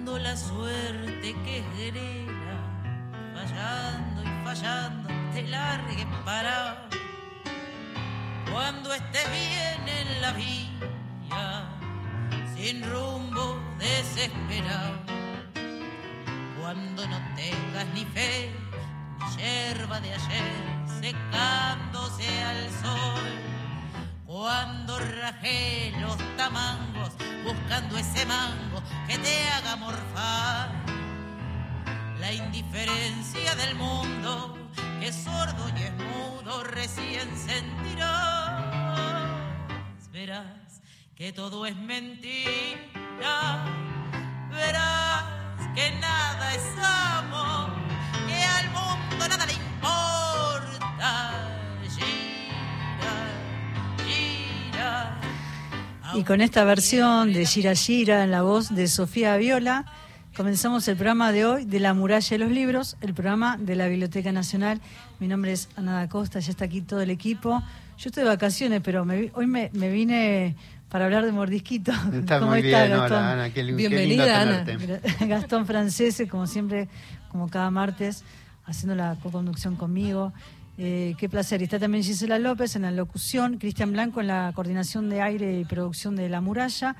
cuando la suerte que genera, fallando y fallando, te largue para. Cuando estés bien en la vía, sin rumbo, desesperado. Cuando no tengas ni fe, ni yerba de ayer, secándose al sol. Cuando rajé los tamangos, buscando ese mango que te haga morfar. La indiferencia del mundo, que es sordo y es mudo, recién sentirás. Verás que todo es mentira, verás que nada es amor, Y con esta versión de Gira Gira en la voz de Sofía Viola, comenzamos el programa de hoy de La Muralla de los Libros, el programa de la Biblioteca Nacional. Mi nombre es Ana da Costa, ya está aquí todo el equipo. Yo estoy de vacaciones, pero me vi- hoy me, me vine para hablar de Mordisquito. Está ¿Cómo muy está, bien, Gastón? hola Ana, qué, li- qué Bienvenida, lindo Ana. Gastón Francese, como siempre, como cada martes, haciendo la co-conducción conmigo. Eh, qué placer. Está también Gisela López en la locución, Cristian Blanco en la coordinación de aire y producción de La Muralla,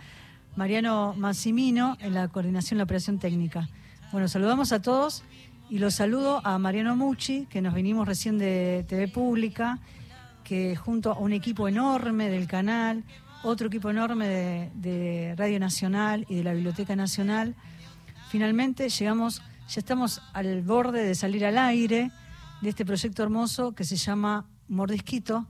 Mariano Massimino en la coordinación de la operación técnica. Bueno, saludamos a todos y los saludo a Mariano Mucci, que nos vinimos recién de TV Pública, que junto a un equipo enorme del canal, otro equipo enorme de Radio Nacional y de la Biblioteca Nacional, finalmente llegamos, ya estamos al borde de salir al aire de este proyecto hermoso que se llama Mordisquito.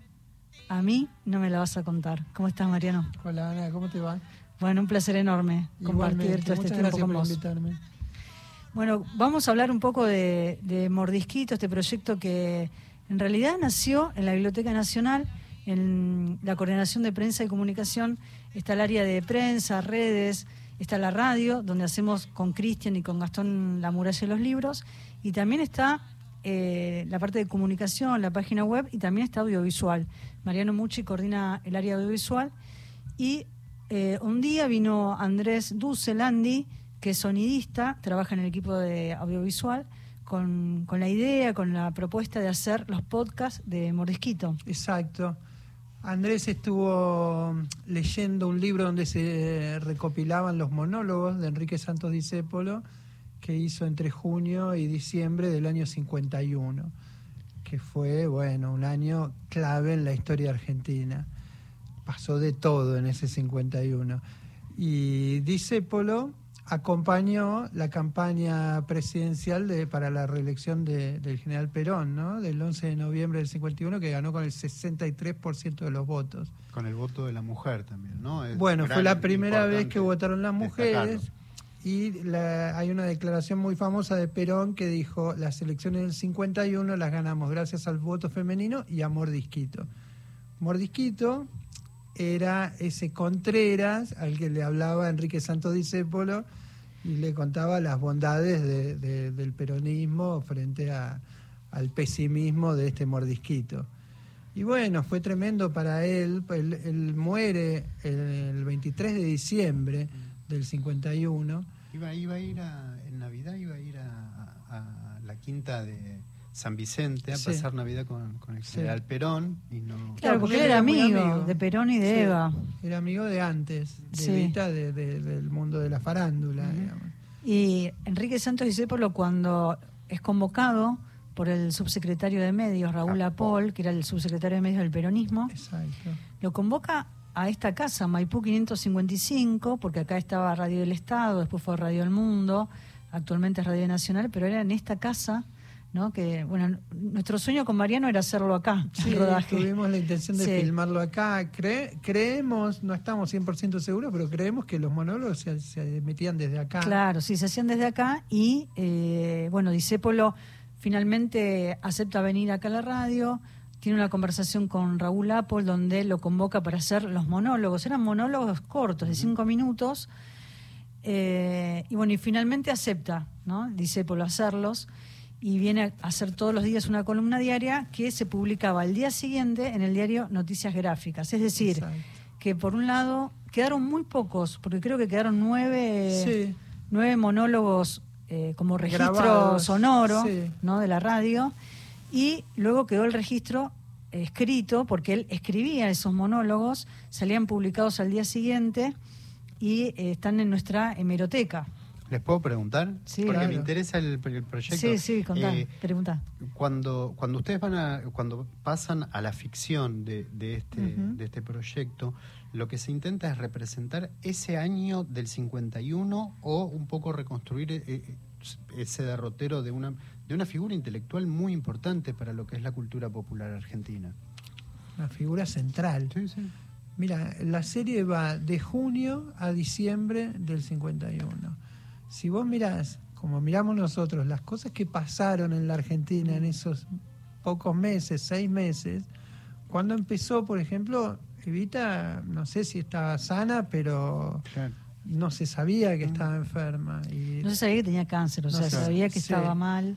A mí no me la vas a contar. ¿Cómo estás, Mariano? Hola Ana, ¿cómo te va? Bueno, un placer enorme compartir todo este tiempo con por vos. invitarme. Bueno, vamos a hablar un poco de, de Mordisquito, este proyecto que en realidad nació en la Biblioteca Nacional, en la coordinación de prensa y comunicación, está el área de prensa, redes, está la radio, donde hacemos con Cristian y con Gastón la muralla de los libros, y también está eh, la parte de comunicación, la página web, y también está audiovisual. Mariano Mucci coordina el área audiovisual, y eh, un día vino Andrés Ducelandi, que es sonidista, trabaja en el equipo de audiovisual, con, con la idea, con la propuesta de hacer los podcasts de Mordisquito. Exacto. Andrés estuvo leyendo un libro donde se recopilaban los monólogos de Enrique Santos Discépolo que hizo entre junio y diciembre del año 51, que fue, bueno, un año clave en la historia argentina. Pasó de todo en ese 51. Y Discépolo acompañó la campaña presidencial de, para la reelección de- del general Perón, ¿no? Del 11 de noviembre del 51, que ganó con el 63% de los votos. Con el voto de la mujer también, ¿no? Es Bueno, fue la primera vez que votaron las mujeres destacarlo. Y hay una declaración muy famosa de Perón que dijo, las elecciones del 51 las ganamos gracias al voto femenino y a Mordisquito. Mordisquito era ese Contreras al que le hablaba Enrique Santos Discépolo y le contaba las bondades de- de- del peronismo frente a- al pesimismo de este Mordisquito. Y bueno, fue tremendo para. Él, él muere el 23 de diciembre del 51. Iba, iba a ir a, en Navidad, iba a ir a, a- a la quinta de San Vicente a Sí. pasar Navidad con, con el Sí. general Perón y no... Claro, porque él él era amigo de Perón y de Sí, Eva. Era amigo de antes, de Sí. Evita, de- de- del mundo de la farándula. Y Enrique Santos Discépolo, cuando es convocado por el subsecretario de Medios, Raúl Apol, que era el subsecretario de Medios del peronismo, Exacto. lo convoca a esta casa, Maipú 555, porque acá estaba Radio del Estado, después fue Radio del Mundo, actualmente es Radio Nacional, pero era en esta casa, ¿no? Que, bueno, nuestro sueño con Mariano era hacerlo acá, Sí, el rodaje. tuvimos la intención de Sí. filmarlo acá. Cre- creemos, no estamos 100% seguros, pero creemos que los monólogos se, se emitían desde acá. Claro, sí, se hacían desde acá y, eh, bueno, Disépolo finalmente acepta venir acá a la radio, tiene una conversación con Raúl Apple donde lo convoca para hacer los monólogos. Eran monólogos cortos, de cinco minutos. eh, y bueno, y finalmente acepta, ¿no? Disépolo hacerlos y viene a hacer todos los días una columna diaria que se publicaba al día siguiente en el diario Noticias Gráficas. Es decir, Exacto. que por un lado quedaron muy pocos, porque creo que quedaron nueve Sí. nueve monólogos eh, como registro Grabados, sonoro sí. ¿no? de la radio y luego quedó el registro escrito porque él escribía esos monólogos, salían publicados al día siguiente y eh, están en nuestra hemeroteca. ¿Les puedo preguntar? Sí, Porque claro. me interesa el, el proyecto. Sí, sí, contá, Eh, preguntá. cuando, cuando ustedes van a, cuando pasan a la ficción de, de este, de este proyecto, lo que se intenta es representar ese año del 51 o un poco reconstruir eh, ese derrotero de una, de una figura intelectual muy importante para lo que es la cultura popular argentina. Una figura central. Sí, sí. Mira, la serie va de junio a diciembre del 51. Si vos mirás, como miramos nosotros, las cosas que pasaron en la Argentina en esos pocos meses, seis meses, cuando empezó, por ejemplo, Evita, no sé si estaba sana, pero Claro. no se sabía que estaba enferma. Y, No se sabía que tenía cáncer, o No sea, se- sabía que sí. estaba mal.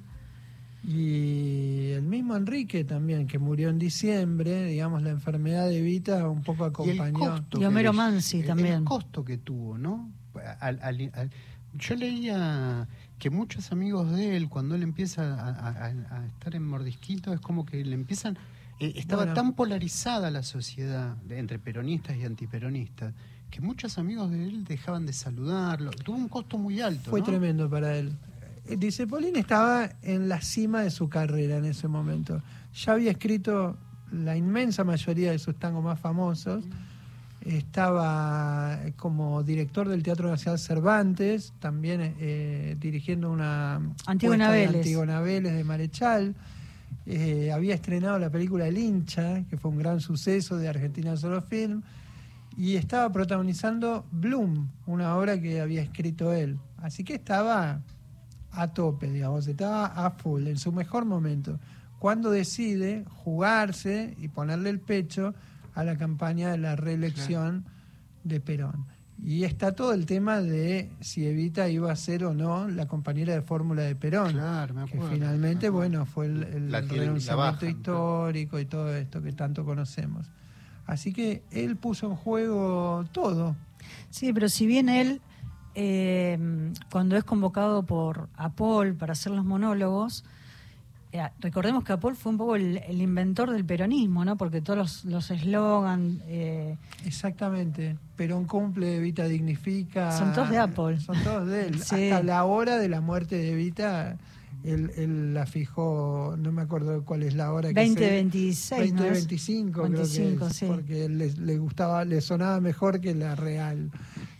Y el mismo Enrique también, que murió en diciembre, digamos, la enfermedad de Evita un poco acompañó. Y Homero Mansi el- también. El costo que tuvo, ¿no? Al- al- al- yo leía que muchos amigos de él, cuando él empieza a, a- a- a estar en Mordisquito, es como que le empiezan... eh, estaba Bueno. tan polarizada la sociedad de- entre peronistas y antiperonistas que muchos amigos de él dejaban de saludarlo. Tuvo un costo muy alto. Fue ¿no? tremendo para él. Eh, Dice, Paulín estaba en la cima de su carrera en ese momento. Ya había escrito la inmensa mayoría de sus tangos más famosos. Estaba como director del Teatro Nacional Cervantes, también eh, dirigiendo una Antígona de Vélez. Antígona Vélez de Marechal. Eh, había estrenado la película El hincha, que fue un gran suceso de Argentina Solo Film, y estaba protagonizando Bloom, una obra que había escrito él. Así que estaba a tope, digamos, estaba a full, en su mejor momento. Cuando decide jugarse y ponerle el pecho a la campaña de la reelección de Perón. Y está todo el tema de si Evita iba a ser o no la compañera de fórmula de Perón. Claro, me que acuerdo, finalmente, me acuerdo. bueno, fue el, el La tienen- la renunciamiento bajan, histórico y todo esto que tanto conocemos. Así que él puso en juego todo. Sí, pero si bien él, eh, cuando es convocado por Apol para hacer los monólogos, eh, recordemos que Apol fue un poco el, el inventor del peronismo, ¿no? Porque todos los eslogan, eh, Exactamente. Perón cumple, Evita dignifica. Son todos de Apple. Son todos de él. Sí. Hasta la hora de la muerte de Evita, él, él la fijó, no me acuerdo cuál es la hora. que 2026, ¿no es? 2025, creo que 25, es, sí. porque le, le gustaba, le sonaba mejor que la real.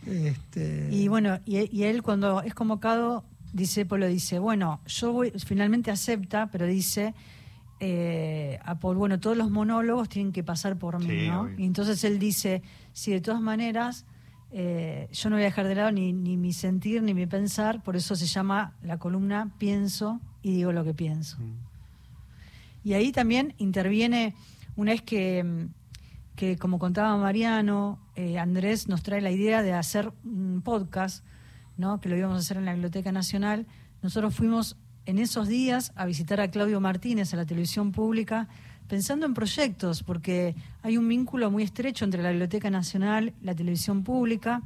Este, Y bueno, y, y él cuando es convocado, dice, Polo dice, bueno, yo voy, finalmente acepta, pero dice, eh, a Paul, bueno, todos los monólogos tienen que pasar por mí, Sí, ¿no? obvio. Y entonces él dice, si de todas maneras, eh, yo no voy a dejar de lado ni, ni mi sentir ni mi pensar, por eso se llama la columna Pienso y digo lo que pienso. Mm. Y ahí también interviene, una vez que, mm, que como contaba Mariano, eh, Andrés nos trae la idea de hacer un podcast, ¿no? que lo íbamos a hacer en la Biblioteca Nacional. Nosotros fuimos en esos días a visitar a Claudio Martínez a la televisión pública, pensando en proyectos, porque hay un vínculo muy estrecho entre la Biblioteca Nacional y la televisión pública.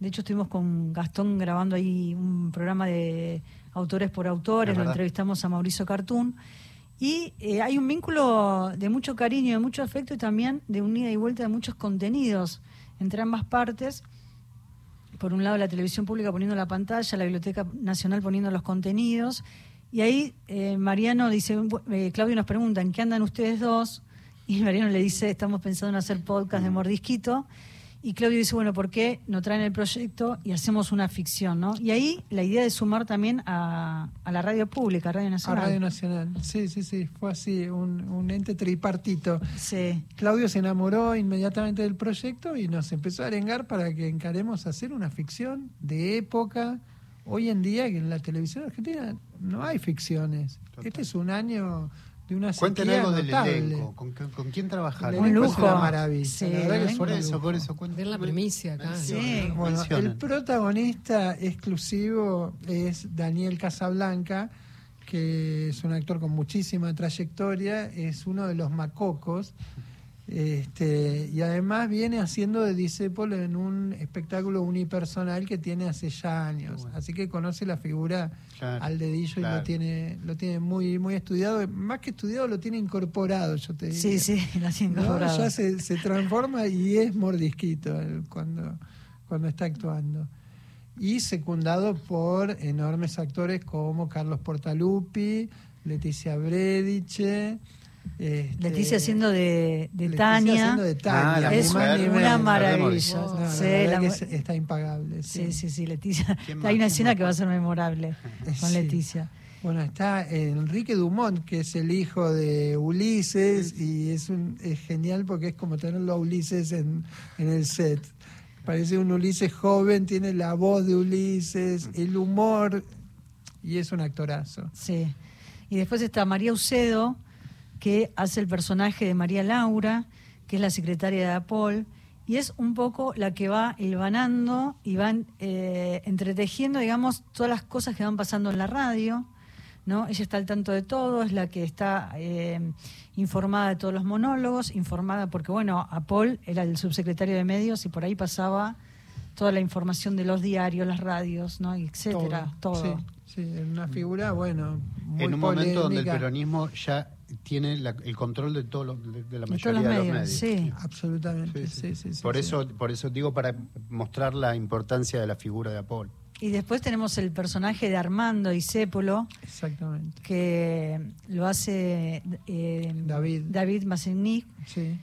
De hecho, estuvimos con Gastón grabando ahí un programa de autores por autores, Es lo entrevistamos a Mauricio Cartún. Y eh, hay un vínculo de mucho cariño, de mucho afecto y también de un ida y vuelta de muchos contenidos entre ambas partes. Por un lado la televisión pública poniendo la pantalla, la Biblioteca Nacional poniendo los contenidos. Y ahí eh, Mariano dice, eh, Claudio nos pregunta, ¿en qué andan ustedes dos? Y Mariano le dice, estamos pensando en hacer podcast de Mordisquito. Y Claudio dice, bueno, ¿por qué no traen el proyecto y hacemos una ficción? ¿no? Y ahí la idea de sumar también a, a la radio pública, a Radio a Nacional. Radio Nacional. Sí, sí, sí, fue así, un, un ente tripartito. Sí. Claudio se enamoró inmediatamente del proyecto y nos empezó a arengar para que encaremos hacer una ficción de época. Hoy en día, que en la televisión argentina no hay ficciones. Total. Este es un año de una sequía algo del elenco, ¿con, con quién trabajaron? El Un lujo. una maravilla. Sí, la verdad que es Por eso, por eso. Ver la primicia acá. Sí. Bueno, el protagonista exclusivo es Daniel Casablanca, que es un actor con muchísima trayectoria, es uno de los macocos. Este, y además viene haciendo de Disépolo en un espectáculo unipersonal que tiene hace ya años. Bueno. Así que conoce la figura Claro, al dedillo y lo tiene, lo tiene muy, muy estudiado. Más que estudiado, lo tiene incorporado, yo te diría. Sí, sí, la tiene ¿no? incorporado. Ya se, se transforma y es mordisquito él cuando, cuando está actuando. Y secundado por enormes actores como Carlos Portalupi, Leticia Brediche. Este, Leticia haciendo de, de Leticia Tania. haciendo de Tania, Ah, la es mujer, una maravilla. No, la Sí, verdad la que mu- es- está impagable. Sí. Sí, sí, sí, Leticia. ¿Quién Hay más? una ¿Quién escena más? que va a ser memorable con Sí. Leticia. Bueno, está Enrique Dumont, que es el hijo de Ulises, y es, un, es genial porque es como tenerlo a Ulises en, en el set. Parece un Ulises joven, tiene la voz de Ulises, el humor, y es un actorazo. Sí. Y después está María Ucedo, que hace el personaje de María Laura, que es la secretaria de Apol, y es un poco la que va hilvanando y van eh, entretejiendo, digamos, todas las cosas que van pasando en la radio. ¿no? Ella está al tanto de todo, es la que está eh, informada de todos los monólogos, informada porque, bueno, Apol era el subsecretario de medios y por ahí pasaba toda la información de los diarios, las radios, ¿no? Y etcétera, todo. Sí, sí, en una figura, bueno, muy en un momento donde el peronismo ya tiene la- el control de, todo lo- de, de la De mayoría los de los medios, medios. sí. Absolutamente, Sí, sí, sí. sí. sí, por sí. eso, por eso digo para mostrar la importancia de la figura de Apol. Y después tenemos el personaje de Armando Disépolo, Exactamente, que lo hace eh, David. David Massigny, sí.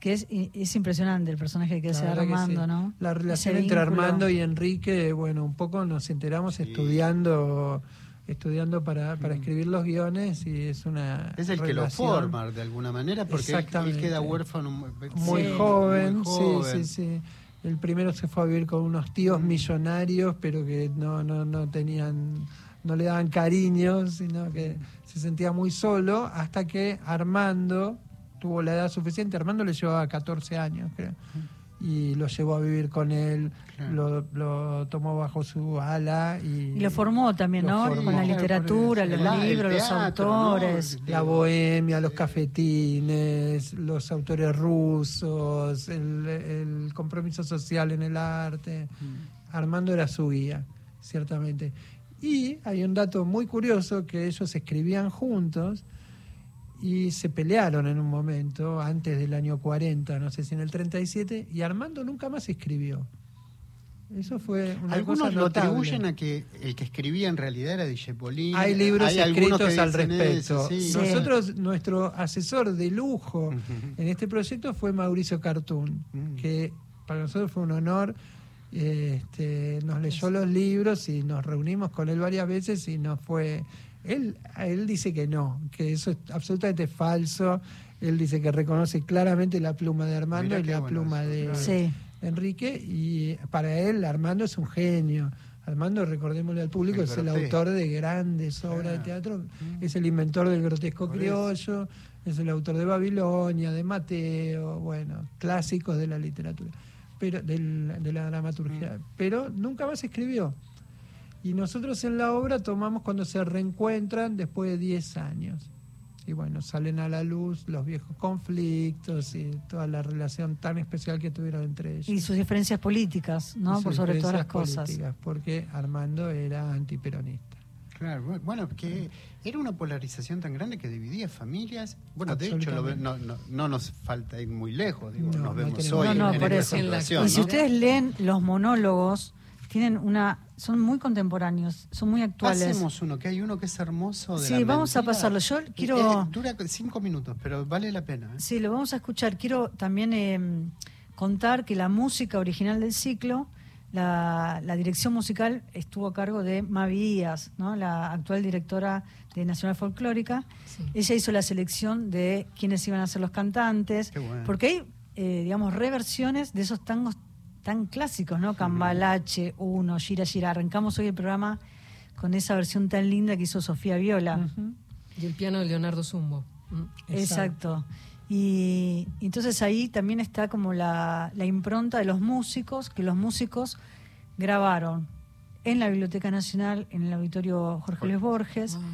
Que es, es impresionante el personaje que hace que Armando, sí. ¿no? La relación Ese entre vínculo. Armando y Enrique, bueno, un poco nos enteramos Sí. estudiando estudiando para, para escribir los guiones y es una Es el que lo forma de alguna manera porque él- queda huérfano muy, muy Sí. joven, muy joven. sí, sí, sí. El primero se fue a vivir con unos tíos millonarios, pero que no, no, no tenían, no le daban cariño, sino que se sentía muy solo, hasta que Armando tuvo la edad suficiente. Armando le llevaba 14 años, creo. Y lo llevó a vivir con él, Claro. lo, lo tomó bajo su ala y, Y lo formó también, Lo ¿no? formó. Con la literatura, los el libros, los teatro, ¿no? autores. la bohemia, los cafetines, los autores rusos, el, el compromiso social en el arte. Armando era su guía, ciertamente. Y hay un dato muy curioso que ellos escribían juntos y se pelearon en un momento, antes del año 40, no sé si en el 37, y Armando nunca más escribió. Eso fue una Algunos cosa lo atribuyen a que el que escribía en realidad era Dijepolín. Hay libros que escritos al respecto. eso, sí. Sí. Nosotros, nuestro asesor de lujo en este proyecto fue Mauricio Cartún, Mm. que para nosotros fue un honor. Este, nos leyó los libros y nos reunimos con él varias veces y nos fue. Él, él dice que no, que eso es absolutamente falso. Él dice que reconoce claramente la pluma de Armando Mirá y la bueno pluma eso, de, claro. Sí. Enrique y para él Armando es un genio. Armando, recordémosle al público, El es el autor de grandes obras de Claro. teatro, es el inventor del grotesco Por criollo, es el autor de Babilonia, de Mateo, bueno, clásicos de la literatura, pero del- de la dramaturgia, pero nunca más escribió. Y nosotros en la obra tomamos cuando se reencuentran después de 10 años. Y bueno, salen a la luz los viejos conflictos y toda la relación tan especial que tuvieron entre ellos. Y sus diferencias políticas, ¿no? Por sobre todas las diferencias cosas. políticas, Porque Armando era antiperonista. Claro, bu- bueno, que era una polarización tan grande que dividía familias. Bueno, de hecho, lo no, no, no nos falta ir muy lejos, digo, No, nos no vemos tenemos- hoy No, no, en, eso. situación, Y si ¿no? ustedes leen los monólogos, tienen una, son muy contemporáneos, son muy actuales. Pasemos uno, que hay uno que es hermoso. De Sí, la vamos a pasarlo. Yo Eh, quiero- eh, dura cinco minutos, pero vale la pena. ¿eh? Sí, lo vamos a escuchar. Quiero también eh, contar que la música original del ciclo, la, la dirección musical estuvo a cargo de Mavi Díaz, ¿no? la actual directora de Nacional Folclórica. Sí. Ella hizo la selección de quiénes iban a ser los cantantes, Qué bueno. porque hay, eh, digamos, reversiones de esos tangos tan clásicos, ¿no? Cambalache, Uno, Gira Gira. Arrancamos hoy el programa con esa versión tan linda que hizo Sofía Viola. Y el piano de Leonardo Zumbo. Mm. Exacto. Y y entonces ahí también está como la, la impronta de los músicos, que los músicos grabaron en la Biblioteca Nacional, en el auditorio Jorge Luis Borges. Wow.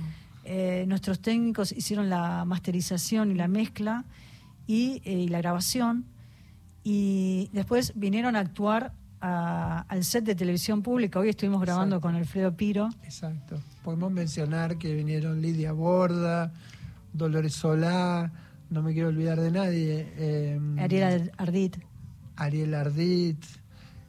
Eh, nuestros técnicos hicieron la masterización y la mezcla y, eh, y la grabación. Y después vinieron a actuar a- al set de televisión pública. Hoy estuvimos grabando Exacto. con Alfredo Piro. Exacto. Podemos mencionar que vinieron Lidia Borda, Dolores Solá, no me quiero olvidar de nadie. eh, Ariel Ardit. Ariel Ardit,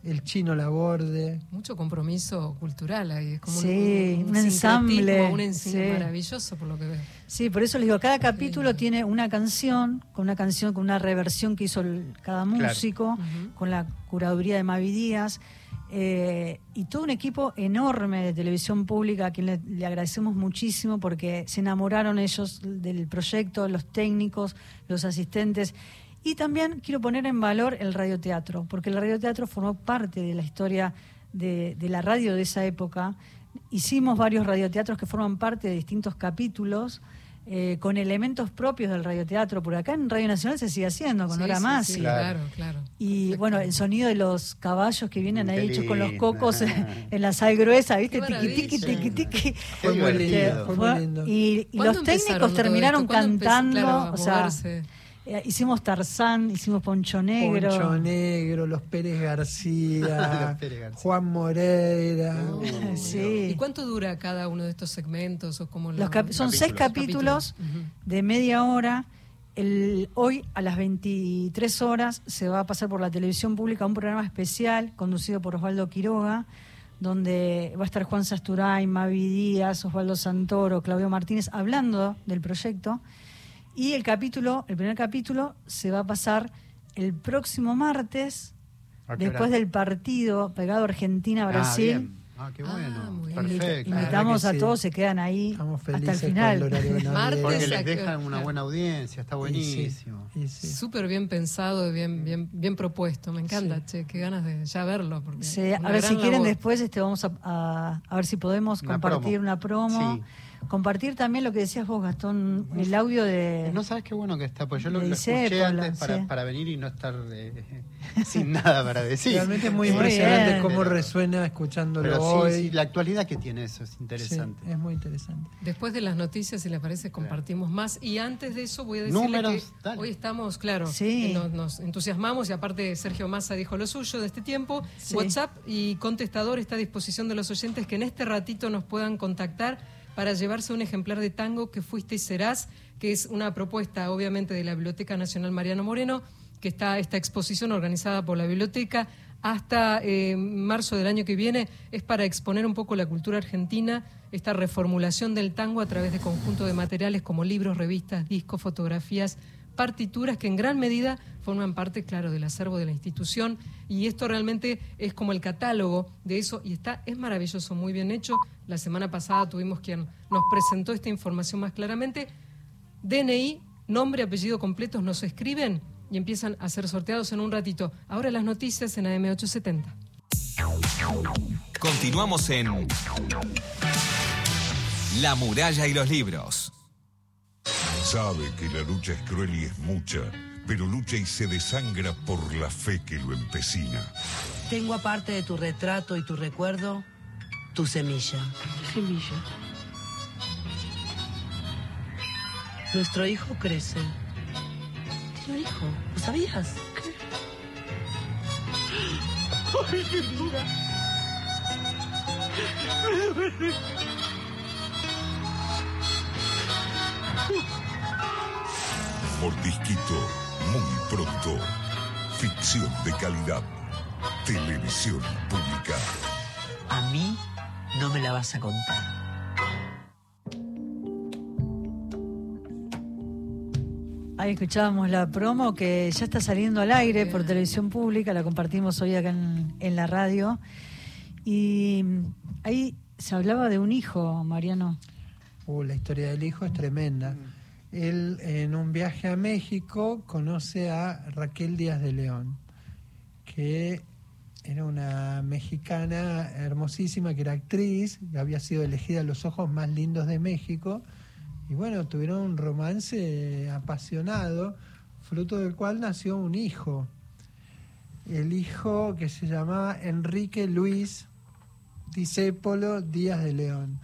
el chino Laborde. Mucho compromiso cultural ahí. Es como un- Sí, un, un ensamble, Un ensamble sí. maravilloso por lo que veo. Sí, por eso les digo, cada capítulo tiene una canción, con una canción, con una reversión que hizo el- cada músico, con la curaduría de Mavi Díaz, eh, y todo un equipo enorme de televisión pública a quien le, le agradecemos muchísimo porque se enamoraron ellos del proyecto, los técnicos, los asistentes. Y también quiero poner en valor el radioteatro, porque el radioteatro formó parte de la historia de, de la radio de esa época. Hicimos varios radioteatros que forman parte de distintos capítulos. eh, con elementos propios del radioteatro, por acá en Radio Nacional se sigue haciendo, con Sí, Hora sí, Más. sí, y- claro, claro. y bueno, el sonido de los caballos que vienen ahí hechos con los cocos en la sal gruesa, ¿viste? Tiqui, tiqui, tiqui, tiqui. Fue muy lindo, fue. Y, y ¿Cuándo los técnicos terminaron cantando, claro, o sea, moverse? Eh, hicimos Tarzán, hicimos Poncho Negro. Poncho Negro, los Pérez García, Los Pérez García. Juan Moreira. Uh, Sí. ¿Y cuánto dura cada uno de estos segmentos? O cómo lo- Los cap- son seis Capítulos. de media hora. El, hoy a las 23 horas se va a pasar por la televisión pública un programa especial conducido por Osvaldo Quiroga, donde va a estar Juan Sasturain, Mavi Díaz, Osvaldo Santoro, Claudio Martínez hablando del proyecto. Y el capítulo, el primer capítulo, se va a pasar el próximo martes, ¿A qué hora? después del partido pegado Ah, Argentina-Brasil. bien. Ah, qué Ah, bueno. muy Perfecto. Invitamos a todos, se quedan ahí Estamos hasta felices el con final. el horario. Martes Porque les dejan una buena audiencia, está Y sí, buenísimo. y sí. Súper bien pensado, bien, bien, bien propuesto. Me encanta, che, qué ganas de ya verlo. Porque Sí, a ver si quieren labor. después este vamos a, a- a ver si podemos Una compartir promo. una promo. Compartir también lo que decías vos, Gastón, el audio de... No sabes qué bueno que está, pues yo lo, escuché antes para, sí. para venir y no estar eh, sin nada para decir. Realmente es muy Muy impresionante bien. cómo Pero- resuena escuchándolo Pero hoy. sí, sí, la actualidad que tiene eso es Sí, interesante. es muy interesante. Después de las noticias, si les parece, compartimos más. Y antes de eso, voy a decirle Números, que dale. hoy estamos, claro, Sí. eh, nos, nos entusiasmamos y aparte Sergio Massa dijo lo suyo de este tiempo. Sí. WhatsApp y contestador está a disposición de los oyentes que en este ratito nos puedan contactar para llevarse un ejemplar de tango que fuiste y serás, que es una propuesta obviamente de la Biblioteca Nacional Mariano Moreno, que está esta exposición organizada por la biblioteca hasta eh, marzo del año que viene. Es para exponer un poco la cultura argentina, esta reformulación del tango a través de conjunto de materiales como libros, revistas, discos, fotografías, partituras que en gran medida forman parte, claro, del acervo de la institución y esto realmente es como el catálogo de eso y está es maravilloso, muy bien hecho. La semana pasada tuvimos quien nos presentó esta información más claramente. DNI, nombre, apellido completos nos escriben y empiezan a ser sorteados en un ratito. Ahora las noticias en AM870. Continuamos en La muralla y los libros. Sabe que la lucha es cruel y es mucha, pero lucha y se desangra por la fe que lo empecina. Tengo aparte de tu retrato y tu recuerdo, tu semilla. Semilla. Nuestro hijo crece. Tiene un hijo, ¿lo sabías? ¿Qué? ¡Ay! Mordisquito, muy pronto. Ficción de calidad. Televisión pública. A mí no me la vas a contar. Ahí escuchábamos la promo que ya está saliendo al aire por televisión pública, la compartimos hoy acá en, en la radio. Y mm, ahí se hablaba de un hijo, Mariano. Uh, la historia del hijo es tremenda. Él en un viaje a México conoce a Raquel Díaz de León, que era una mexicana hermosísima, que era actriz, había sido elegida los ojos más lindos de México. Y bueno, tuvieron un romance apasionado, fruto del cual nació un hijo. El hijo que se llamaba Enrique Luis Discépolo Díaz de León.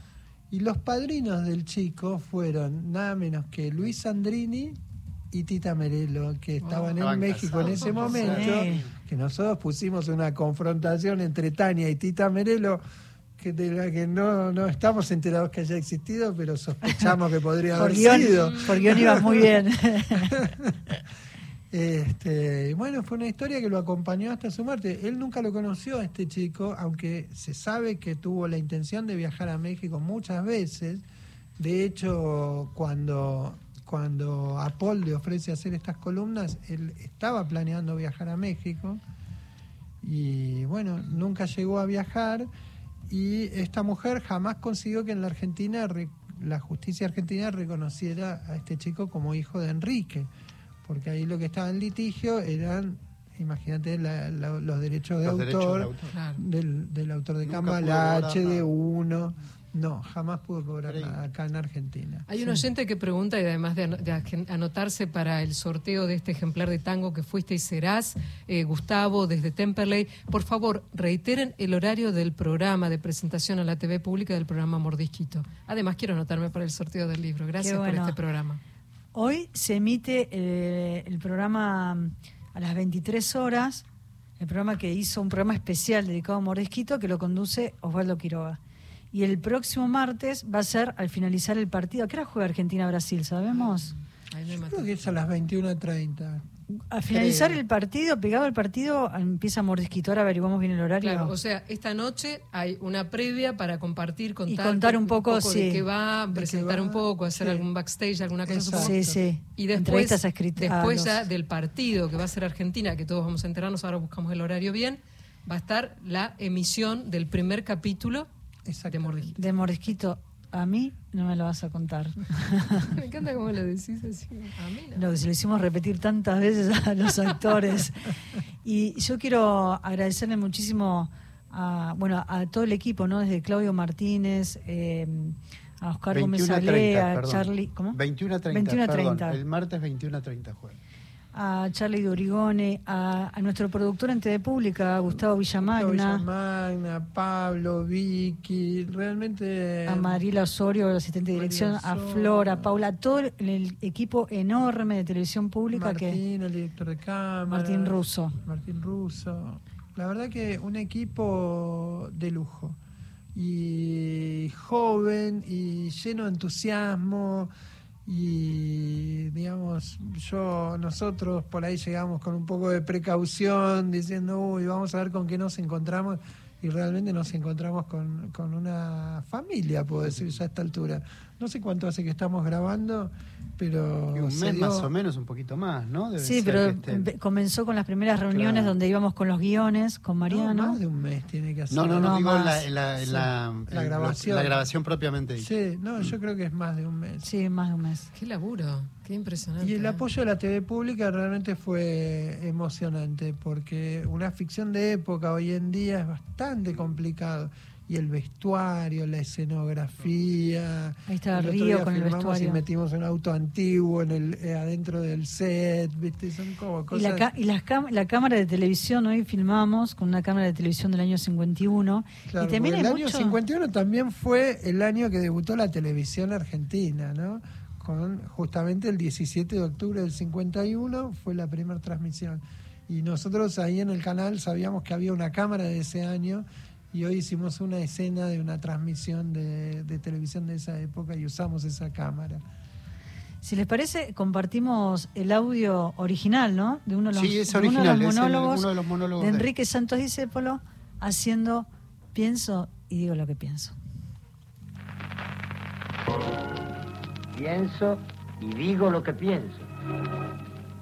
Y los padrinos del chico fueron nada menos que Luis Sandrini y Tita Merelo, que estaban en México en ese momento, Sí. que nosotros pusimos una confrontación entre Tania y Tita Merelo, que de la que no, no estamos enterados que haya existido, pero sospechamos que podría Por haber guion, sido. por guion iba muy bien. Este, bueno, fue una historia que lo acompañó hasta su muerte. Él nunca lo conoció a este chico, aunque se sabe que tuvo la intención de viajar a México muchas veces. De hecho, cuando, cuando a Paul le ofrece hacer estas columnas, él estaba planeando viajar a México. Y bueno, nunca llegó a viajar. Y esta mujer jamás consiguió que en la Argentina, la justicia argentina reconociera a este chico como hijo de Enrique porque ahí lo que estaba en litigio eran, imagínate, la- la- los derechos de Los derechos autor, de autor. Claro. Del, del autor de Cambalache, de uno. No, jamás pudo cobrar nada acá en Argentina. Hay un oyente que pregunta, y además de, anotarse para el sorteo de este ejemplar de tango que fuiste y serás, eh, Gustavo, desde Temperley, por favor, reiteren el horario del programa de presentación a la TV pública del programa Mordisquito. Además, quiero anotarme para el sorteo del libro. Gracias por este programa. Hoy se emite eh, el programa mm, a las 23 horas, el programa que hizo un programa especial dedicado a Mordisquito que lo conduce Osvaldo Quiroga. Y el próximo martes va a ser al finalizar el partido. ¿A qué hora juega Argentina-Brasil? ¿Sabemos? Mató. Creo que es a las 21.30. Al finalizar Creo. el partido, pegado al partido, empieza Mordisquito. Ahora averiguamos bien el horario. Claro, o sea, esta noche hay una previa para compartir, contar, contar un poco, de sí. qué va, De presentar va, un poco, hacer sí. algún backstage, alguna cosa. Exacto. sí, sí. Y después, a a después ya del partido que va a ser Argentina, que todos vamos a enterarnos, ahora buscamos el horario bien, va a estar la emisión del primer capítulo de. Mordisquito. de Mordisquito. A mí no me lo vas a contar. Me encanta cómo lo decís así. A mí no. Lo que se lo hicimos repetir tantas veces a los actores. Y yo quiero agradecerle muchísimo a, bueno, a todo el equipo, ¿no? Desde Claudio Martínez, eh, a Oscar Gómez 21 a Ale, 30, a perdón. Charlie, ¿cómo? 21 a 30, 21 a perdón. 30. El martes 21 a 30 juega. A Charlie de Origone, a, a nuestro productor en TV Pública, Gustavo Villamagna, Villamagna, Pablo, Vicky, realmente... a Mariela Osorio, el asistente de dirección, a Osorio. A Paula, a todo el, el equipo enorme de televisión pública que Martín, el director de cámara. Martín Russo. Martín Russo. La verdad que un equipo de lujo. Y joven y lleno de entusiasmo. Y digamos, yo, nosotros por ahí llegamos con un poco de precaución, diciendo, uy, vamos a ver con qué nos encontramos. Y realmente nos encontramos con, con una familia, puedo decir, ya a esta altura. No sé cuánto hace que estamos grabando, pero. Y un mes dio- más o menos, un poquito más, ¿no? Debe Sí, ser pero empe- comenzó con las primeras reuniones Claro. donde íbamos con los guiones, con No, Mariano. más de un mes tiene que hacer. No, no, no, No, digo en la, la, en Sí. la, La grabación. la grabación propiamente dicha. Sí, no, yo creo que es más de un mes. Sí, más de un mes. Qué laburo, qué impresionante. Y el apoyo de la TV pública realmente fue emocionante, porque una ficción de época hoy en día es bastante complicado. Y el vestuario, la escenografía. Ahí está El Río con el vestuario. Y metimos un auto antiguo en el, eh, adentro del set, ¿viste? Son como Y, cosas. la, ca- y las cam- la cámara de televisión, hoy filmamos con una cámara de televisión del año 51. Claro, y también hay el año mucho- 51 también fue el año que debutó la televisión argentina, ¿no? Con justamente el 17 de octubre del 51 fue la primera transmisión. Y nosotros ahí en el canal sabíamos que había una cámara de ese año y hoy hicimos una escena de una transmisión de, de televisión de esa época y usamos esa cámara. Si les parece, compartimos el audio original, ¿no? De uno de los, Sí, es de uno de original, los el- uno de los monólogos de de- Enrique Santos Discépolo haciendo Pienso y digo lo que pienso. Pienso y digo lo que pienso.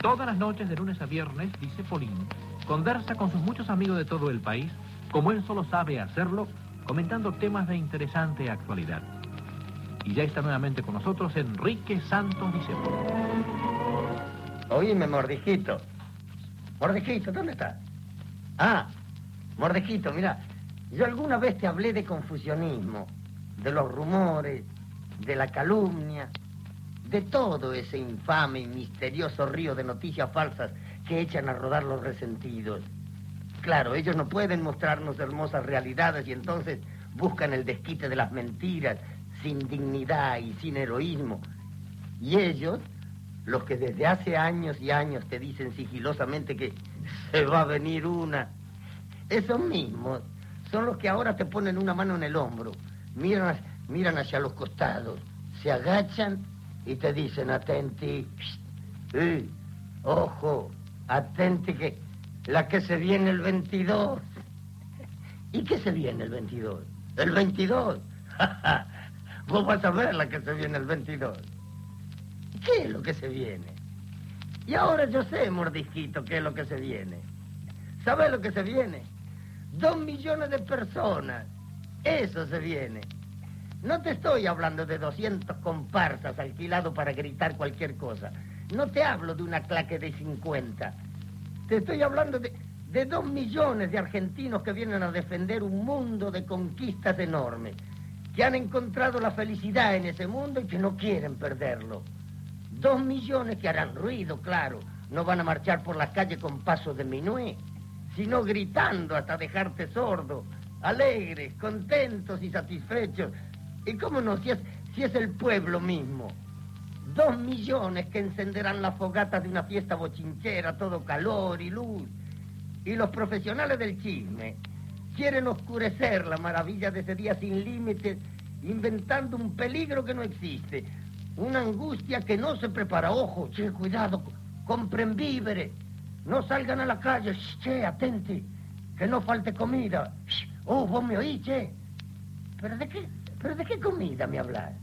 Todas las noches de lunes a viernes, dice Polín, conversa con sus muchos amigos de todo el país, como él solo sabe hacerlo, comentando temas de interesante actualidad. Y ya está nuevamente con nosotros Enrique Santos Discépolo. Oíme, Mordijito. Mordijito, ¿dónde estás? Ah, Mordijito, mira, yo alguna vez te hablé de confusionismo, de los rumores, de la calumnia, de todo ese infame y misterioso río de noticias falsas que echan a rodar los resentidos. Claro, ellos no pueden mostrarnos hermosas realidades y entonces buscan el desquite de las mentiras, sin dignidad y sin heroísmo. Y ellos Los que desde hace años y años te dicen sigilosamente que se va a venir una. Esos mismos son los que ahora te ponen una mano en el hombro, miran, miran hacia los costados, se agachan y te dicen, atenti, eh, ojo, atenti que la que se viene el 22. ¿Y qué se viene el 22? El 22. Vos vas a ver la que se viene el 22. ¿Qué es lo que se viene? Y ahora yo sé, mordisquito, qué es lo que se viene. ¿Sabes lo que se viene? Dos millones de personas. Eso se viene. No te estoy hablando de 200 comparsas alquilados para gritar cualquier cosa. No te hablo de una claque de 50. Te estoy hablando de, dos millones de argentinos que vienen a defender un mundo de conquistas enormes, que han encontrado la felicidad en ese mundo y que no quieren perderlo. Dos millones que harán ruido, claro. No van a marchar por la calle con pasos de minué, sino gritando hasta dejarte sordo, alegres, contentos y satisfechos. ¿Y cómo no? Si es el pueblo mismo. Dos millones que encenderán las fogatas de una fiesta bochinchera, todo calor y luz. Y los profesionales del chisme quieren oscurecer la maravilla de ese día sin límites, inventando un peligro que no existe, una angustia que no se prepara. Ojo, che, cuidado, compren víveres, no salgan a la calle, che, atenti, que no falte comida. Oh, vos me oís, che. ¿Pero de qué, pero de qué comida me hablas?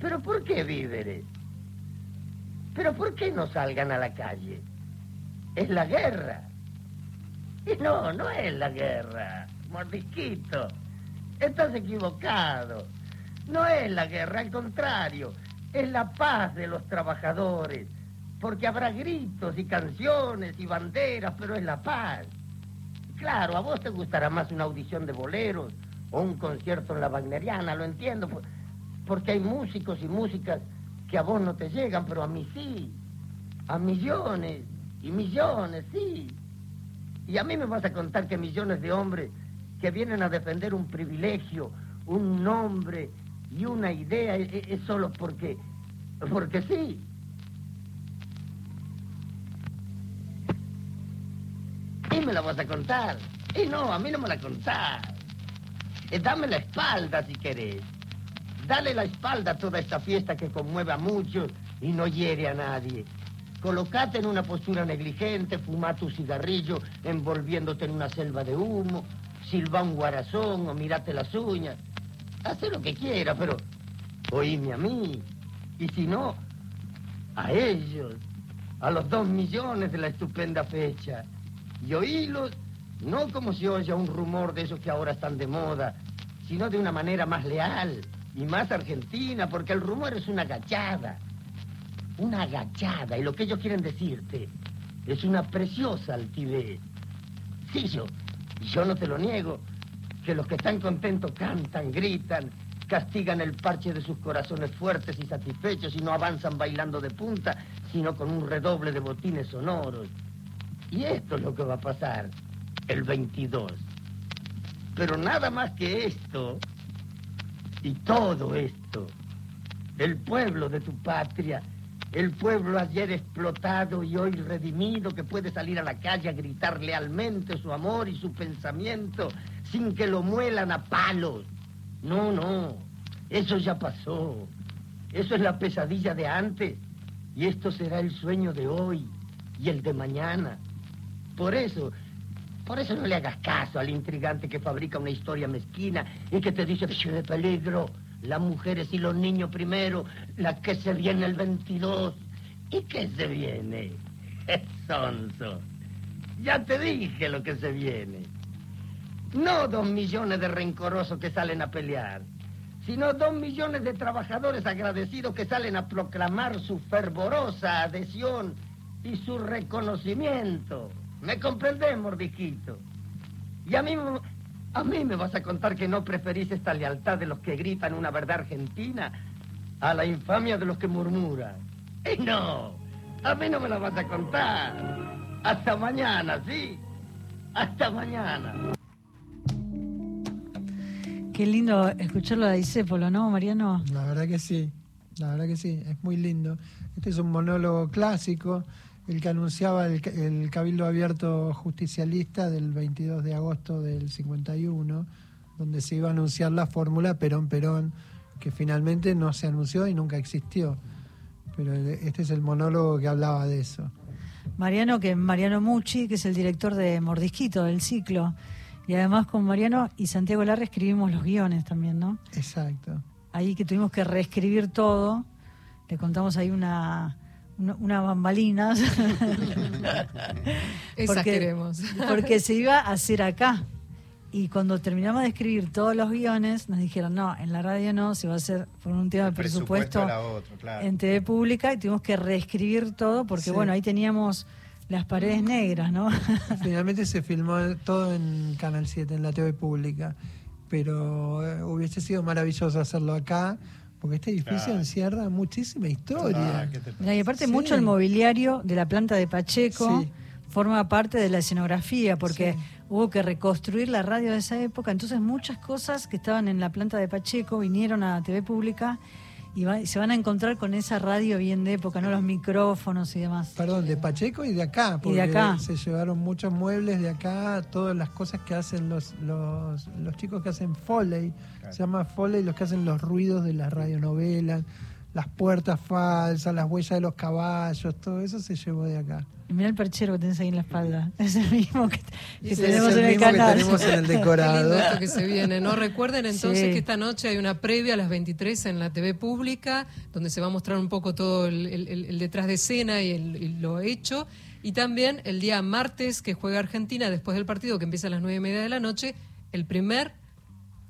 ¿Pero por qué víveres? ¿Pero por qué no salgan a la calle? Es la guerra. Y no, no es la guerra, mordisquito. Estás equivocado. No es la guerra, al contrario, es la paz de los trabajadores. Porque habrá gritos y canciones y banderas, pero es la paz. Claro, a vos te gustará más una audición de boleros o un concierto en la Wagneriana, lo entiendo, porque hay músicos y músicas que a vos no te llegan, pero a mí sí. A millones y millones, sí. Y a mí me vas a contar que millones de hombres que vienen a defender un privilegio, un nombre y una idea es, es solo porque, porque sí. Y me la vas a contar. Y no, a mí no me la contás. Eh, dame la espalda si querés. Dale la espalda a toda esta fiesta que conmueve a muchos y no hiere a nadie. Colocate en una postura negligente, fuma tu cigarrillo envolviéndote en una selva de humo, silba un guarazón o mirate las uñas. Haz lo que quiera, pero oíme a mí. Y si no, a ellos, a los dos millones de la estupenda fecha. Y oílos no como si oye un rumor de esos que ahora están de moda, sino de una manera más leal y más argentina, porque el rumor es una agachada. Una agachada, y lo que ellos quieren decirte es una preciosa altivez. Sí, yo, yo no te lo niego, que los que están contentos cantan, gritan, castigan el parche de sus corazones fuertes y satisfechos y no avanzan bailando de punta, sino con un redoble de botines sonoros. Y esto es lo que va a pasar el 22. Pero nada más que esto, y todo esto, el pueblo de tu patria, el pueblo ayer explotado y hoy redimido que puede salir a la calle a gritar lealmente su amor y su pensamiento sin que lo muelan a palos. No, no, eso ya pasó. Eso es la pesadilla de antes y esto será el sueño de hoy y el de mañana. Por eso, por eso no le hagas caso al intrigante que fabrica una historia mezquina y que te dice de peligro, las mujeres y los niños primero, la que se viene el 22. ¿Y qué se viene? Sonso. Ya te dije lo que se viene. No dos millones de rencorosos que salen a pelear, sino dos millones de trabajadores agradecidos que salen a proclamar su fervorosa adhesión y su reconocimiento. ¿Me comprendés, mordijito? Y a mí, a mí me vas a contar que no preferís esta lealtad de los que gritan una verdad argentina a la infamia de los que murmuran. Y no, a mí no me la vas a contar. Hasta mañana, ¿sí? Hasta mañana. Qué lindo escucharlo de Disépolo, ¿no, Mariano? La verdad que sí. La verdad que sí, es muy lindo. Este es un monólogo clásico, el que anunciaba el, el Cabildo Abierto Justicialista del 22 de agosto del 51, donde se iba a anunciar la fórmula Perón-Perón, que finalmente no se anunció y nunca existió. Pero este es el monólogo que hablaba de eso. Mariano, que Mariano Mucci, que es el director de Mordisquito, del ciclo. Y además con Mariano y Santiago Larra escribimos los guiones también, ¿no? Exacto. Ahí que tuvimos que reescribir todo. Le contamos ahí una, una, una bambalinas. Esas queremos. Porque se iba a hacer acá. Y cuando terminamos de escribir todos los guiones, nos dijeron, no, en la radio no, se va a hacer por un tema de presupuesto, era otro, claro. en TV pública y tuvimos que reescribir todo porque, Sí. bueno, ahí teníamos las paredes negras, ¿no? Finalmente se filmó todo en Canal 7, en la TV pública. Pero eh, hubiese sido maravilloso hacerlo acá, porque este edificio Claro. encierra muchísima historia. Ah, ¿qué te Mira, y aparte Sí. mucho el mobiliario de la planta de Pacheco Sí. forma parte de la escenografía porque Sí. hubo que reconstruir la radio de esa época, entonces muchas cosas que estaban en la planta de Pacheco vinieron a TV pública y va- se van a encontrar con esa radio bien de época, no los micrófonos y demás. Perdón, de Pacheco y de acá, porque Y de acá. se llevaron muchos muebles de acá, todas las cosas que hacen los, los, los chicos que hacen Foley, Claro. se llama Foley los que hacen los ruidos de las radionovelas, las puertas falsas, las huellas de los caballos, todo eso se llevó de acá. Y Mirá el perchero que tenés ahí en la espalda, es el mismo que, tenemos es el en el mismo que canal. tenemos en el Qué decorado. lindo esto que se viene, ¿no? Recuerden entonces Sí. que esta noche hay una previa a las 23 en la TV pública, donde se va a mostrar un poco todo el, el- el- el detrás de escena y, el- y lo hecho. Y también el día martes que juega Argentina, después del partido que empieza a las nueve y media de la noche, el primer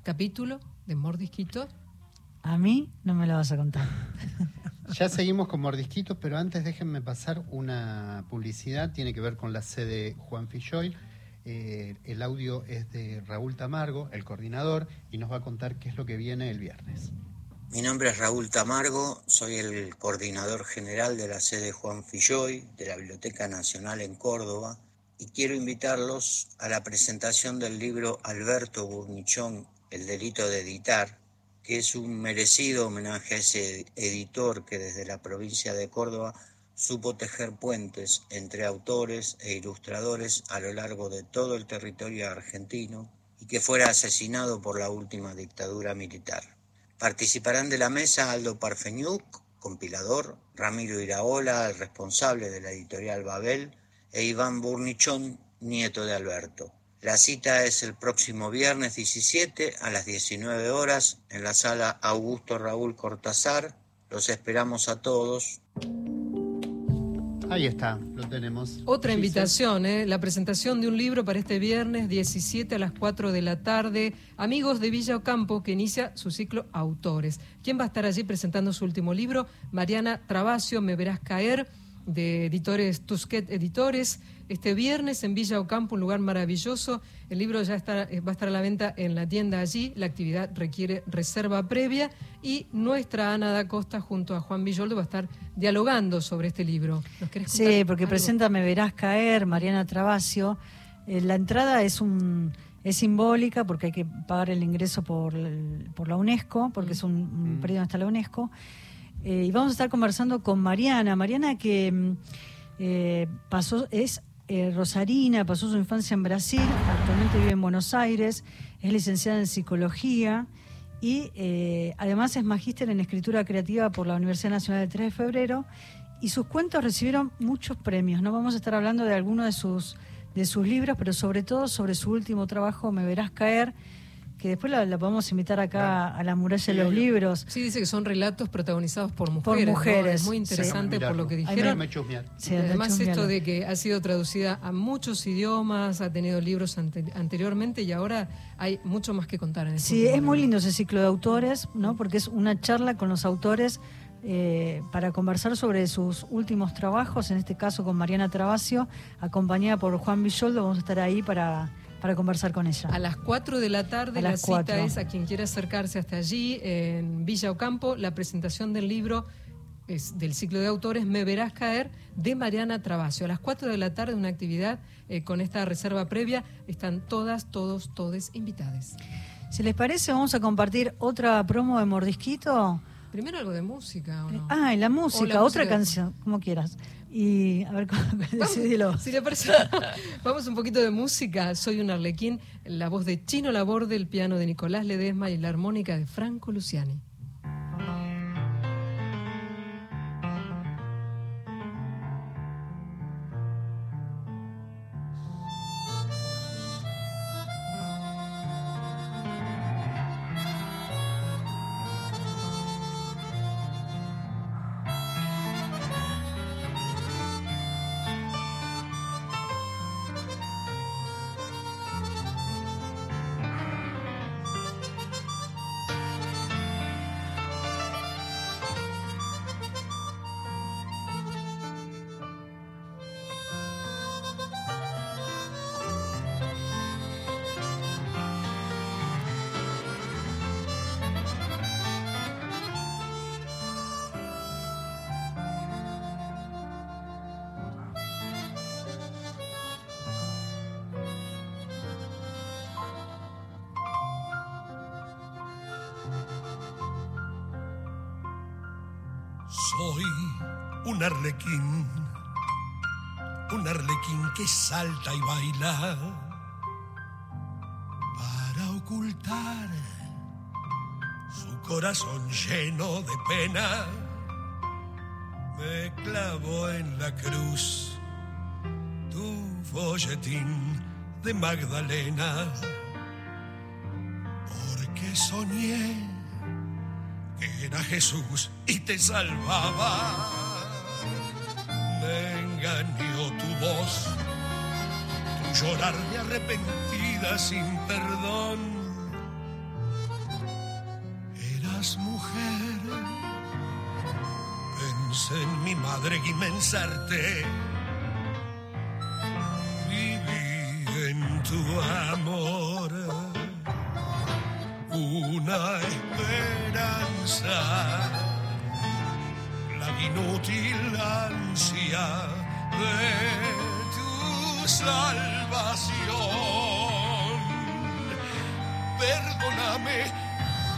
capítulo de Mordisquito. A mí no me lo vas a contar. Ya seguimos con Mordisquitos, pero antes déjenme pasar una publicidad, tiene que ver con la sede Juan Filloy. Eh, el audio es de Raúl Tamargo, el coordinador, y nos va a contar qué es lo que viene el viernes. Mi nombre es Raúl Tamargo, soy el coordinador general de la sede Juan Filloy de la Biblioteca Nacional en Córdoba y quiero invitarlos a la presentación del libro Alberto Burnichón, El delito de editar, que es un merecido homenaje a ese editor que desde la provincia de Córdoba supo tejer puentes entre autores e ilustradores a lo largo de todo el territorio argentino y que fuera asesinado por la última dictadura militar. Participarán de la mesa Aldo Parfeñuc, compilador, Ramiro Iraola, el responsable de la editorial Babel, e Iván Burnichón, nieto de Alberto. La cita es el próximo viernes 17 a las 19 horas en la sala Augusto Raúl Cortázar. Los esperamos a todos. Ahí está, lo tenemos. Otra invitación, ¿eh? la presentación de un libro para este viernes 17 a las 4 de la tarde. Amigos de Villa Ocampo, que inicia su ciclo Autores. ¿Quién va a estar allí presentando su último libro? Mariana Trabacio, Me Verás Caer, de Editores Tusquet Editores. Este viernes en Villa Ocampo, un lugar maravilloso. El libro ya está, eh, va a estar a la venta en la tienda allí. La actividad requiere reserva previa. Y nuestra Ana da Costa, junto a Juan Villoldo, va a estar dialogando sobre este libro. ¿Nos querés Sí, porque algo? presenta Me Verás Caer, Mariana Trabacio. Eh, la entrada es un es simbólica porque hay que pagar el ingreso por, por la UNESCO, porque es un, un Mm. predio donde está la UNESCO. Eh, y vamos a estar conversando con Mariana. Mariana que mm, eh, pasó, es eh, rosarina, pasó su infancia en Brasil, actualmente vive en Buenos Aires, es licenciada en psicología y además es magíster en escritura creativa por la Universidad Nacional del 3 de Febrero y sus cuentos recibieron muchos premios. No vamos a estar hablando de algunos de sus de sus libros, pero sobre todo sobre su último trabajo, Me verás caer, que después la, la podemos invitar acá a la muralla de los libros. Sí, dice que son relatos protagonizados por mujeres. ¿no? mujeres, Es muy interesante por lo que dijeron. me. Sí, Además, esto de que ha sido traducida a muchos idiomas, ha tenido libros ante- anteriormente y ahora hay mucho más que contar en este Sí, es muy lindo ese ciclo de autores, ¿no? Porque es una charla con los autores eh, para conversar sobre sus últimos trabajos, en este caso con Mariana Trabacio, acompañada por Juan Villoldo. Vamos a estar ahí para, para conversar con ella. A las 4 de la tarde la cita es a quien quiera acercarse hasta allí, en Villa Ocampo, la presentación del libro es del ciclo de autores Me Verás Caer de Mariana Trabacio. A las 4 de la tarde una actividad eh, con esta reserva previa. Están todas, todos, todes invitadas. Si les parece, vamos a compartir otra promo de Mordisquito Primero algo de música, ¿o no? Ah, y la música, la otra música canción, como quieras. Y a ver, cómo- decidilo. Si le parece, vamos un poquito de música. Soy un arlequín, la voz de Chino Laborde, el piano de Nicolás Ledesma y la armónica de Franco Luciani. Un arlequín, un arlequín que salta y baila para ocultar su corazón lleno de pena. Me clavo en la cruz tu folletín de Magdalena, porque soñé que era Jesús y te salvaba. Me engañó tu voz, tu llorar de arrepentida sin perdón. Eras mujer, pensé en mi madre Guimensarte. Viví en tu amor una esperanza, la inútil de tu salvación. Perdóname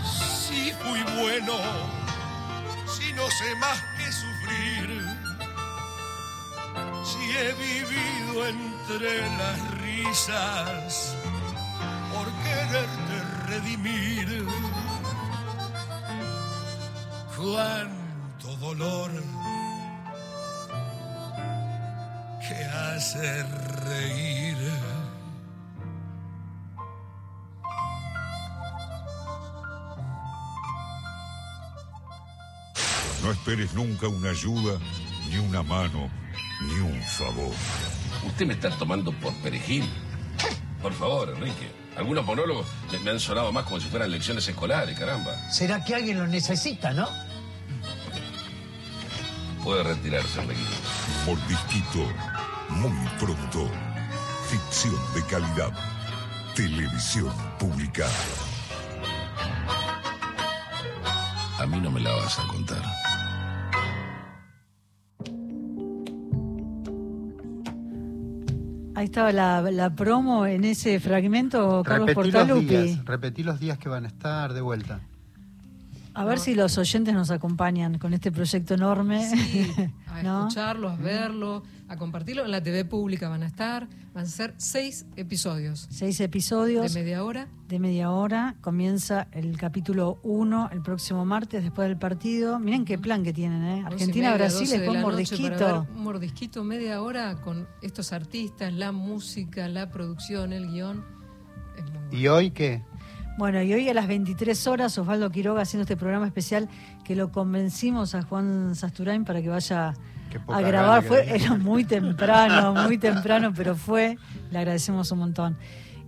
si fui bueno, si no sé más que sufrir, si he vivido entre las risas por quererte redimir. Cuánto dolor hace reír. No esperes nunca una ayuda, ni una mano, ni un favor. Usted me está tomando por perejil. Por favor, Enrique. Algunos monólogos me- me han sonado más como si fueran lecciones escolares, caramba. ¿Será que alguien lo necesita, no? Puede retirarse, Enrique. Mordisquito, muy pronto. Ficción de calidad. Televisión pública. A mí no me la vas a contar. Ahí estaba la, la promo en ese fragmento, Carlos Repetí los Portalupi. días, repetí los días que van a estar de vuelta. A ver si los oyentes nos acompañan con este proyecto enorme. A ¿no? escucharlo, a verlo, a compartirlo. En la TV pública van a estar. Van a ser seis episodios. Seis episodios. De media hora. De media hora. Comienza el capítulo 1 el próximo martes después del partido. Miren qué plan que tienen, ¿eh? Argentina-Brasil, media, 12 de después la noche mordisquito. Un mordisquito media hora con estos artistas, la música, la producción, el guion. Es muy bueno. ¿Y hoy qué? Bueno, y hoy a las 23 horas, Osvaldo Quiroga haciendo este programa especial que lo convencimos a Juan Sasturain para que vaya a grabar. Fue, era muy temprano, muy temprano, pero fue. Le agradecemos un montón.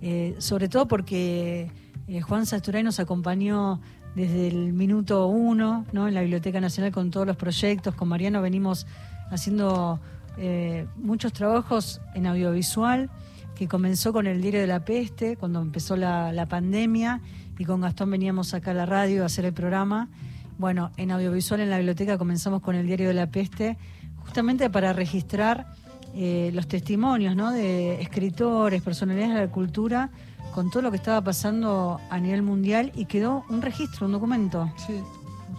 Eh, sobre todo porque eh, Juan Sasturain nos acompañó desde el minuto uno ¿no? en la Biblioteca Nacional con todos los proyectos. Con Mariano venimos haciendo eh, muchos trabajos en audiovisual que comenzó con el Diario de la Peste, cuando empezó la, la pandemia, y con Gastón veníamos acá a la radio a hacer el programa. Bueno, en audiovisual en la biblioteca comenzamos con el Diario de la Peste, justamente para registrar eh, los testimonios ¿no? de escritores, personalidades de la cultura, con todo lo que estaba pasando a nivel mundial, y quedó un registro, un documento. Sí,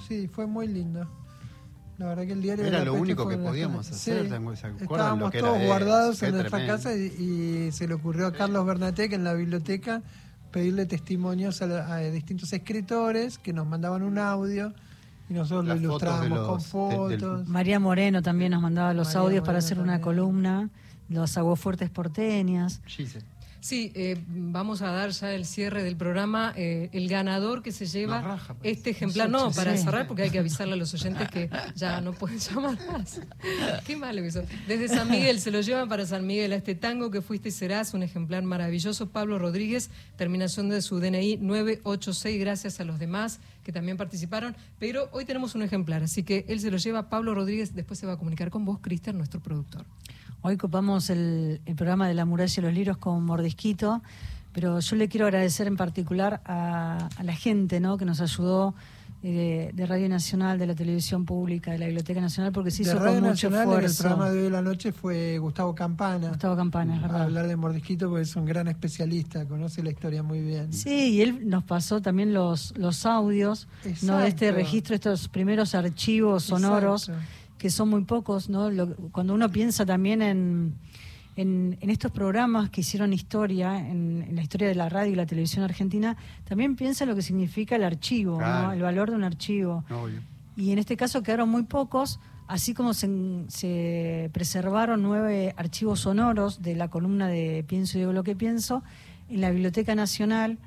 sí, fue muy lindo. La verdad que el diario de Era la lo peste único que podíamos hacer, Sí, ¿se acuerdan lo Estábamos que todos guardados en nuestra tremendo. casa y, y se le ocurrió a Carlos Bernatec en la biblioteca pedirle testimonios a, la- a distintos escritores que nos mandaban un audio y nosotros Las lo ilustrábamos con los- de- del- fotos. María Moreno también nos mandaba los María audios para hacer una columna, los aguafuertes porteñas. Sí, eh, vamos a dar ya el cierre del programa. eh, el ganador que se lleva raja, este ejemplar, no, para cerrar, porque hay que avisarle a los oyentes que ya no pueden llamar más. Qué malo eso. Desde San Miguel se lo llevan para San Miguel a este tango que fuiste y serás, un ejemplar maravilloso. Pablo Rodríguez, terminación de su DNI 986, gracias a los demás que también participaron. Pero hoy tenemos un ejemplar, así que él se lo lleva. Pablo Rodríguez después se va a comunicar con vos, Cristian, nuestro productor. Hoy copamos el, el programa de la muralla y los libros con Mordisquito, pero yo le quiero agradecer en particular a, a la gente ¿no? que nos ayudó eh, de Radio Nacional, de la Televisión Pública, de la Biblioteca Nacional, porque se de hizo Radio con mucho Nacional el programa de hoy de la noche fue Gustavo Campana. Gustavo Campana, es a verdad. hablar de Mordisquito porque es un gran especialista, conoce la historia muy bien. Sí, y él nos pasó también los, los audios ¿no? de este registro, estos primeros archivos sonoros, Exacto. Que son muy pocos. ¿no? Lo- cuando uno piensa también en, en, en estos programas que hicieron historia, en, en la historia de la radio y la televisión argentina, también piensa en lo que significa el archivo, el valor de un archivo. Obvio. Y en este caso quedaron muy pocos, así como se, se preservaron nueve archivos sonoros de la columna de Pienso y digo lo que pienso, en la Biblioteca Nacional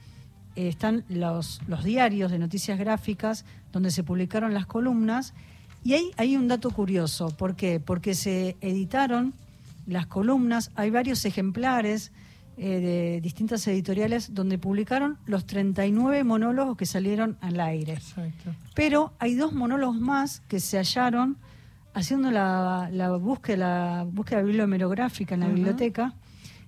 eh, están los, los diarios de noticias gráficas donde se publicaron las columnas. Y hay, hay un dato curioso, ¿por qué? Porque se editaron las columnas, hay varios ejemplares eh, de distintas editoriales donde publicaron los 39 monólogos que salieron al aire. Exacto. Pero hay dos monólogos más que se hallaron haciendo la, la búsqueda, la búsqueda bibliomerográfica en la biblioteca.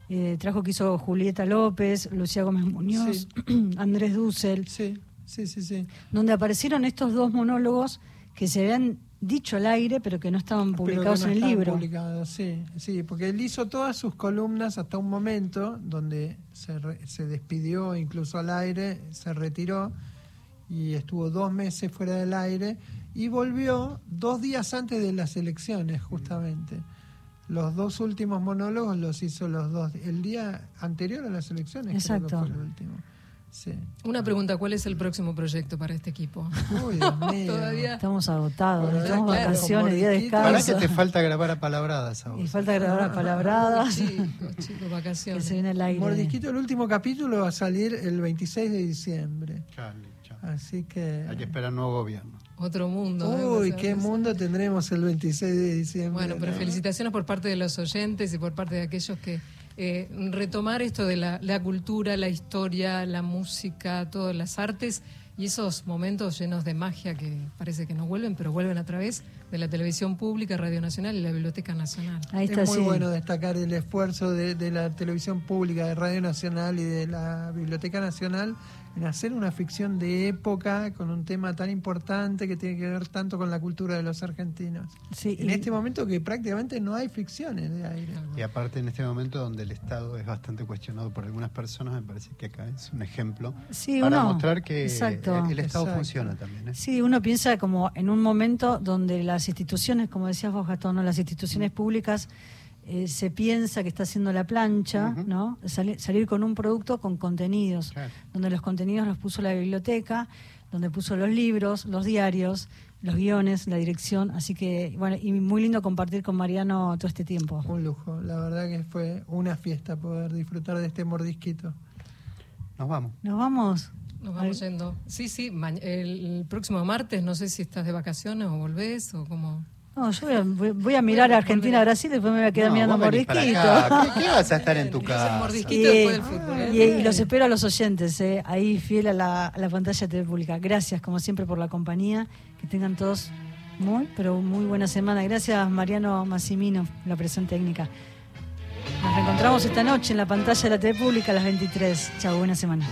Eh, trabajo que hizo Julieta López, Lucía Gómez Muñoz, Andrés Dussel, Sí, sí, sí, sí. donde aparecieron estos dos monólogos que se habían dicho al aire, pero que no estaban publicados no en el libro. publicados, sí, sí, porque él hizo todas sus columnas hasta un momento donde se, re- se despidió incluso al aire, se retiró y estuvo dos meses fuera del aire y volvió dos días antes de las elecciones, justamente. Los dos últimos monólogos los hizo los dos, el día anterior a las elecciones. creo que Exacto. fue el último. Sí. Una pregunta, ¿cuál es el próximo proyecto para este equipo? Uy, Dios mío. Todavía. Estamos agotados, Ahora, estamos claro, vacaciones, día de. Ahora descanso. que te falta grabar a palabradas a vos. Y falta grabar a palabradas. Chicos, chicos, que vacaciones. se viene al aire. Mordisquito, el último capítulo va a salir el 26 de diciembre. Chale, chale. Así que... Hay que esperar nuevo gobierno. Otro mundo. ¿eh? Uy, qué mundo tendremos el 26 de diciembre. Bueno, pero ¿no? felicitaciones por parte de los oyentes y por parte de aquellos que eh, retomar esto de la, la cultura, la historia, la música, todas las artes y esos momentos llenos de magia que parece que no vuelven, pero vuelven a través de la televisión pública, Radio Nacional y la Biblioteca Nacional. Ahí está, es muy sí. bueno destacar el esfuerzo de, de la televisión pública, de Radio Nacional y de la Biblioteca Nacional en hacer una ficción de época con un tema tan importante que tiene que ver tanto con la cultura de los argentinos. Sí, En y- este momento que prácticamente no hay ficciones de aire. Y aparte en este momento donde el Estado es bastante cuestionado por algunas personas, me parece que acá es un ejemplo Sí, para uno- mostrar que exacto. el, el Estado Exacto. funciona también. ¿eh? Sí, uno piensa como en un momento donde las instituciones, como decías vos, Gastón, ¿no? las instituciones públicas eh, se piensa que está haciendo la plancha. ¿no? Sali- salir con un producto con contenidos, Claro. donde los contenidos los puso la biblioteca, donde puso los libros, los diarios, los guiones, la dirección, así que, bueno, y muy lindo compartir con Mariano todo este tiempo. Un lujo, la verdad que fue una fiesta poder disfrutar de este mordisquito. Nos vamos. Nos vamos. Nos vamos yendo. Sí, sí, el próximo martes, no sé si estás de vacaciones o volvés o cómo. No, yo voy a, voy- voy a mirar a Argentina, Brasil, después me voy a quedar No, mirando vos venís para Mordisquito. acá. ¿Qué, qué vas a estar en tu casa? Y, del fútbol. ¿eh? y- y los espero a los oyentes, eh, ahí fiel a la, a la pantalla de TV Pública. Gracias, como siempre, por la compañía. Que tengan todos muy, pero muy buena semana. Gracias, Mariano Massimino, la presión técnica. Nos reencontramos esta noche en la pantalla de la TV Pública a las 23. Chao, buena semana.